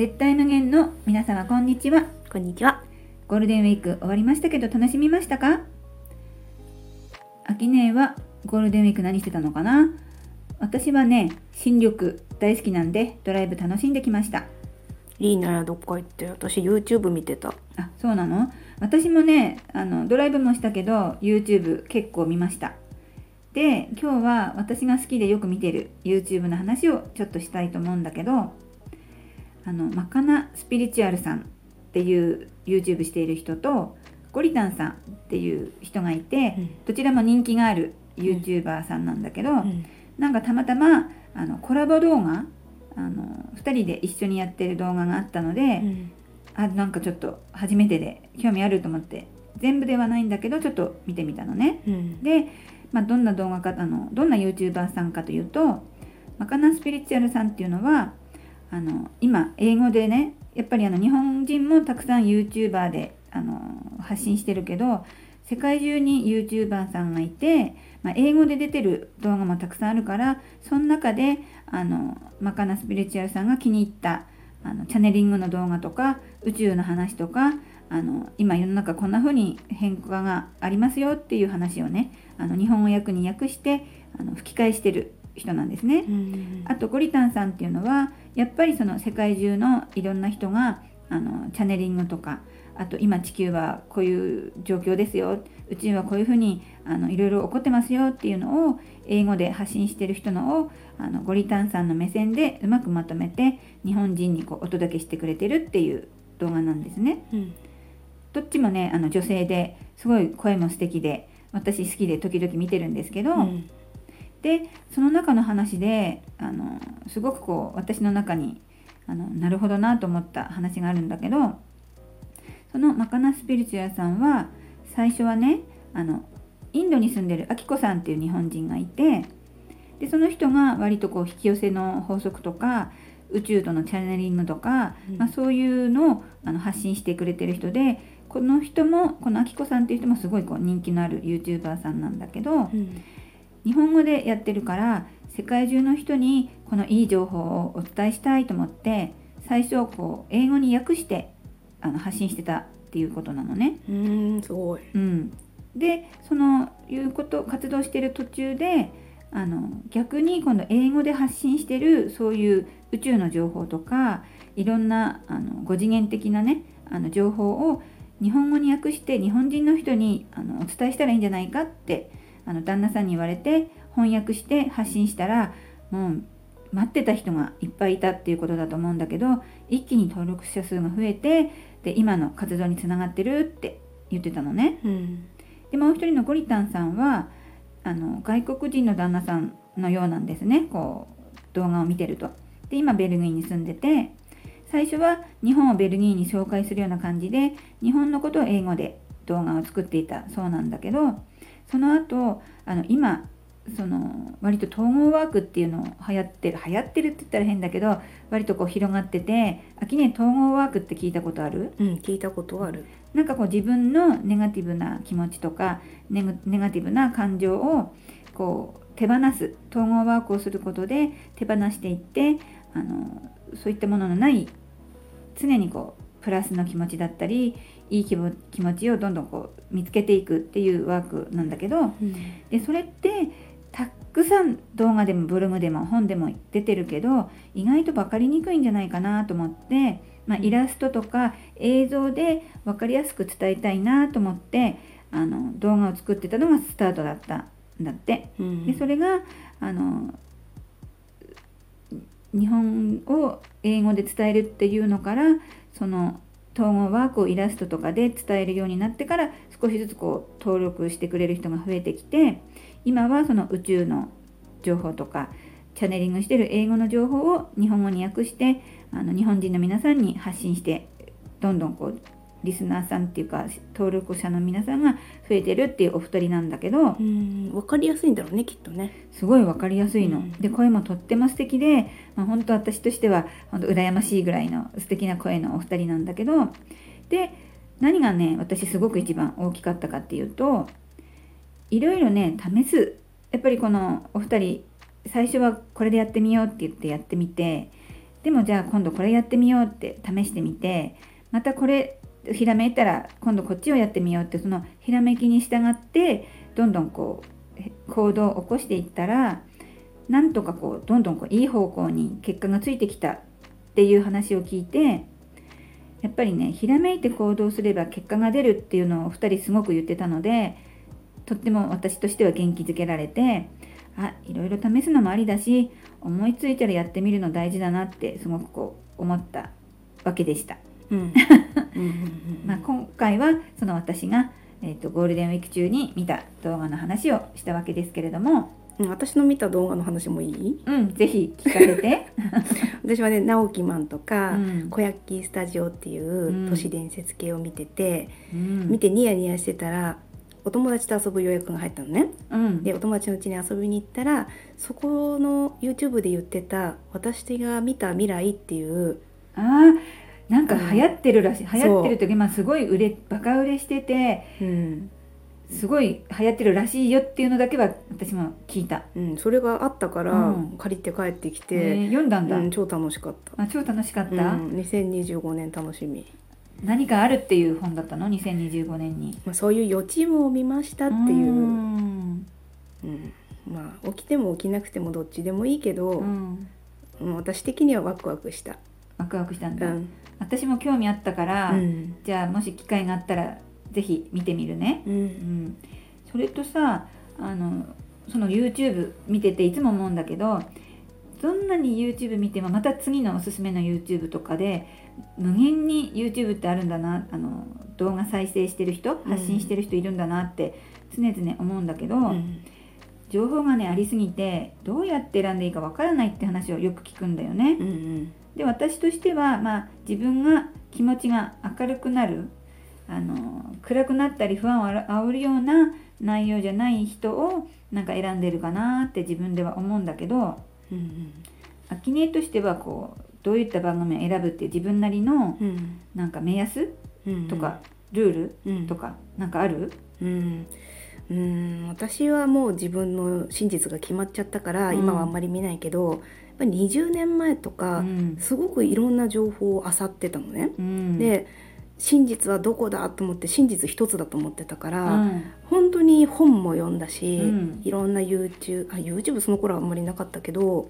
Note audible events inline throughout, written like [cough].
絶対無限の皆様こんにちはこんにちは。ゴールデンウィーク終わりましたけど楽しみましたか？秋姉はゴールデンウィーク何してたのかな？私はね新緑大好きなんでドライブ楽しんできましたいいね、どっか行って。私 YouTube 見てた。あそうなの？私もねあのドライブもしたけど YouTube 結構見ましたで今日は私が好きでよく見てる YouTube の話をちょっとしたいと思うんだけどあのマカナスピリチュアルさんっていう YouTube している人とゴリタンさんっていう人がいて、うんどちらも人気がある YouTuber さんなんだけど、うん。なんかたまたまあのコラボ動画あの2人で一緒にやってる動画があったので、うん。あなんかちょっと初めてで興味あると思って全部ではないんだけどちょっと見てみたのね。うん。で、まあ、どんな動画かあのどんな YouTuber さんかというとマカナスピリチュアルさんっていうのはあの今英語でねやっぱりあの日本人もたくさん YouTuber であの発信してるけど世界中に YouTuber さんがいて、まあ、英語で出てる動画もたくさんあるからその中であのマカナスピリチュアルさんが気に入ったあのチャネリングの動画とか宇宙の話とかあの今世の中こんな風に変化がありますよっていう話をねあの日本語訳に訳してあの吹き返してる人なんですね。うん。あとゴリタンさんっていうのはやっぱりその世界中のいろんな人があのチャネリングとかあと今地球はこういう状況ですよ宇宙はこういうふうにあのいろいろ起こってますよっていうのを英語で発信してる人のをあのゴリタンさんの目線でうまくまとめて日本人にこうお届けしてくれてるっていう動画なんですね。うん。どっちもねあの女性ですごい声も素敵で私好きで時々見てるんですけど、うん。でその中の話であのすごくこう私の中にあのなるほどなと思った話があるんだけどそのマカナスピリチュアルさんは最初はねあのインドに住んでるアキコさんっていう日本人がいてでその人が割とこう引き寄せの法則とか宇宙とのチャネリングとか、うんまあ、そういうのをあの発信してくれてる人でこの人もこのアキコさんっていう人もすごいこう人気のある YouTuber さんなんだけど、うん。日本語でやってるから世界中の人にこのいい情報をお伝えしたいと思って最初こう英語に訳してあの発信してたっていうことなのね。うん。すごい。うん、でそのいうこと活動してる途中であの逆に今度英語で発信してるそういう宇宙の情報とかいろんなあの5次元的なねあの情報を日本語に訳して日本人の人にあのお伝えしたらいいんじゃないかってあの旦那さんに言われて翻訳して発信したらもう待ってた人がいっぱいいたっていうことだと思うんだけど一気に登録者数が増えてで今の活動につながってるって言ってたのね。うん。でもう一人のゴリタンさんはあの外国人の旦那さんのようなんですねこう動画を見てると。で今ベルギーに住んでて最初は日本をベルギーに紹介するような感じで日本のことを英語で動画を作っていたそうなんだけどその後あの今その割と統合ワークっていうのを流行ってる流行ってるって言ったら変だけど割とこう広がってて秋ね統合ワークって聞いたことある？うん。聞いたことある。なんかこう自分のネガティブな気持ちとかネガネガティブな感情をこう手放す統合ワークをすることで手放していってあのそういったもののない常にこうプラスの気持ちだったりいい気も気持ちをどんどんこう見つけていくっていうワークなんだけどうん。でそれってたくさん動画でもブログでも本でも出てるけど意外と分かりにくいんじゃないかなと思って、まあ、うんイラストとか映像で分かりやすく伝えたいなと思ってあの動画を作ってたのがスタートだったんだって。うん。でそれがあの日本を英語で伝えるっていうのからその統合ワークをイラストとかで伝えるようになってから少しずつこう登録してくれる人が増えてきて今はその宇宙の情報とかチャネリングしてる英語の情報を日本語に訳してあの日本人の皆さんに発信してどんどんこうリスナーさんっていうか登録者の皆さんが増えてるっていうお二人なんだけど、うん。わかりやすいんだろうね、きっとね。すごい分かりやすいの。うんで声もとっても素敵で、まあ、本当私としては本当羨ましいぐらいの素敵な声のお二人なんだけどで何がね私すごく一番大きかったかっていうといろいろね試すやっぱりこのお二人最初はこれでやってみようって言ってやってみてでもじゃあ今度これやってみようって試してみてまたこれひらめいたら今度こっちをやってみようってそのひらめきに従ってどんどんこう行動を起こしていったらなんとかこうどんどんこういい方向に結果がついてきたっていう話を聞いてやっぱりねひらめいて行動すれば結果が出るっていうのを2人すごく言ってたのでとっても私としては元気づけられてあいろいろ試すのもありだし思いついたらやってみるの大事だなってすごくこう思ったわけでした。うん [laughs] まあ、今回はその私が、えー、とゴールデンウィーク中に見た動画の話をしたわけですけれども、うん私の見た動画の話もいい？うん、ぜひ聞かせて。[laughs] 私はね直木マンとか、うん。小焼きスタジオっていう都市伝説系を見てて、うん。見てニヤニヤしてたらお友達と遊ぶ予約が入ったのね。うん、でお友達の家に遊びに行ったらそこの YouTube で言ってた「私が見た未来」っていうあーなんか流行ってるらしい、ん流行ってる時今すごい売れバカ売れしててうん、すごい流行ってるらしいよっていうのだけは私も聞いた、うん、それがあったから、うん。借りて帰ってきえて、ー読んだんだ、うん、超楽しかった、あ超楽しかった、うん、2025年楽しみ、何かあるっていう本だったの？2025年に。まあ、そういう予知夢を見ましたっていう。う、うん。ん。まあ起きても起きなくてもどっちでもいいけど、うん。うん私的にはワクワクした、ワクワクしたんだ、うん。私も興味あったから、うん。じゃあもし機会があったらぜひ見てみるね、ううん。ん、それとさあのその YouTube 見てていつも思うんだけどどんなに YouTube 見てもまた次のおすすめの YouTube とかで無限に YouTube ってあるんだなあの動画再生してる人発信してる人いるんだなって常々思うんだけど、うん。情報がねありすぎてどうやって選んでいいかわからないって話をよく聞くんだよね。うんうんで私としては、まあ、自分が気持ちが明るくなるあの暗くなったり不安を煽るような内容じゃない人をなんか選んでるかなって自分では思うんだけどうんアキネとしてはこうどういった番組を選ぶって自分なりのうん。なんか目安うんとかルールうん。とかなんかある？うんうん私はもう自分の真実が決まっちゃったから、うん。今はあんまり見ないけどやっぱり20年前とか、うん。すごくいろんな情報を漁ってたのね。うん。で真実はどこだと思って真実一つだと思ってたから、うん。本当に本も読んだし、うん。いろんな YouTube あ YouTube その頃はあんまりなかったけど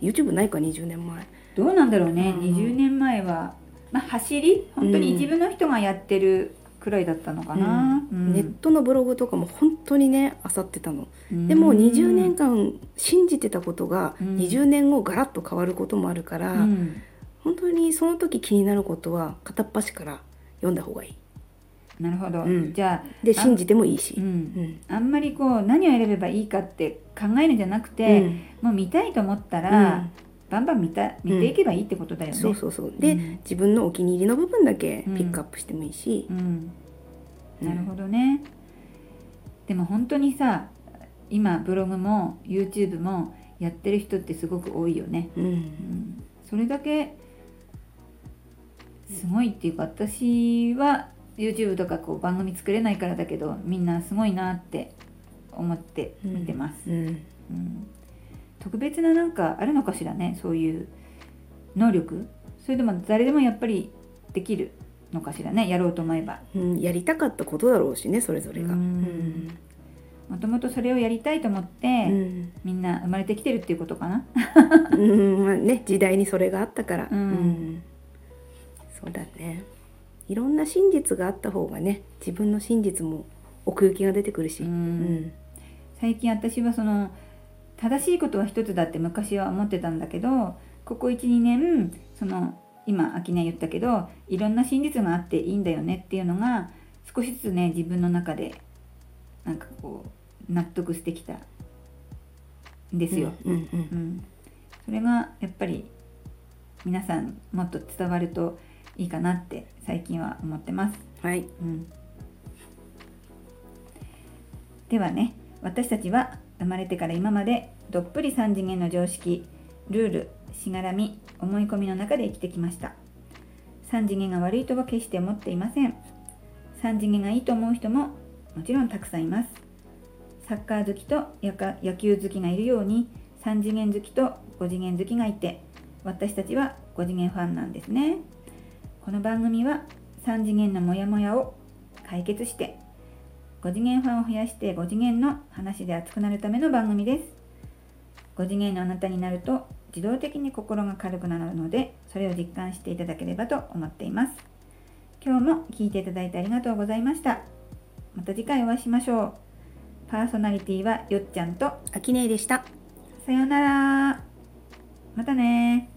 YouTube ないか20年前。どうなんだろうね、うん。20年前は、まあ、走り？本当に一部の人がやってるくらいだったのかな、うん。ネットのブログとかも本当にね漁ってたの。うん。でも20年間信じてたことがうん。20年後ガラッと変わることもあるから、うん。本当にその時気になることは片っ端から読んだ方がいい。なるほど、うん。じゃああで信じてもいいし。ううん。んあんまりこう何を選べばいいかって考えるんじゃなくて、うん。もう見たいと思ったうら、んバンバン見た見ていけばいいってことだよね。そうそうそう。で、うん。自分のお気に入りの部分だけピックアップしてもいいし、うん。うんなるほどね。でも本当にさ今ブログも YouTube もやってる人ってすごく多いよね。うん。うん。それだけすごいっていうか私は YouTube とかこう番組作れないからだけどみんなすごいなって思って見てます。うん。うん特別ななんかあるのかしらねそういう能力。それでも誰でもやっぱりできるのかしらねやろうと思えば。うんやりたかったことだろうしねそれぞれが。ううん。んもともとそれをやりたいと思って、うん。みんな生まれてきてるっていうことかな。うんまあね時代にそれがあったから、うん。そうだね。いろんな真実があった方がね自分の真実も奥行きが出てくるし、うん。うん。最近私はその正しいことは一つだって昔は思ってたんだけどここ12年その今秋音言ったけどいろんな真実があっていいんだよねっていうのが少しずつね自分の中でなんかこう納得してきたんですよ。うんうんうん、それがやっぱり皆さんもっと伝わるといいかなって最近は思ってます。はいうん、ではね私たちは生まれてから今までどっぷり3次元の常識ルールしがらみ思い込みの中で生きてきました。3次元が悪いとは決して思っていません。3次元がいいと思う人ももちろんたくさんいます。サッカー好きと野球好きがいるように3次元好きと5次元好きがいて私たちは5次元ファンなんですね。この番組は3次元のモヤモヤを解決して5次元ファンを増やして5次元の話で熱くなるための番組です。5次元のあなたになると自動的に心が軽くなるのでそれを実感していただければと思っています。今日も聴いていただいてありがとうございました。また次回お会いしましょう。パーソナリティはよっちゃんとあきねえでした。さようなら。またね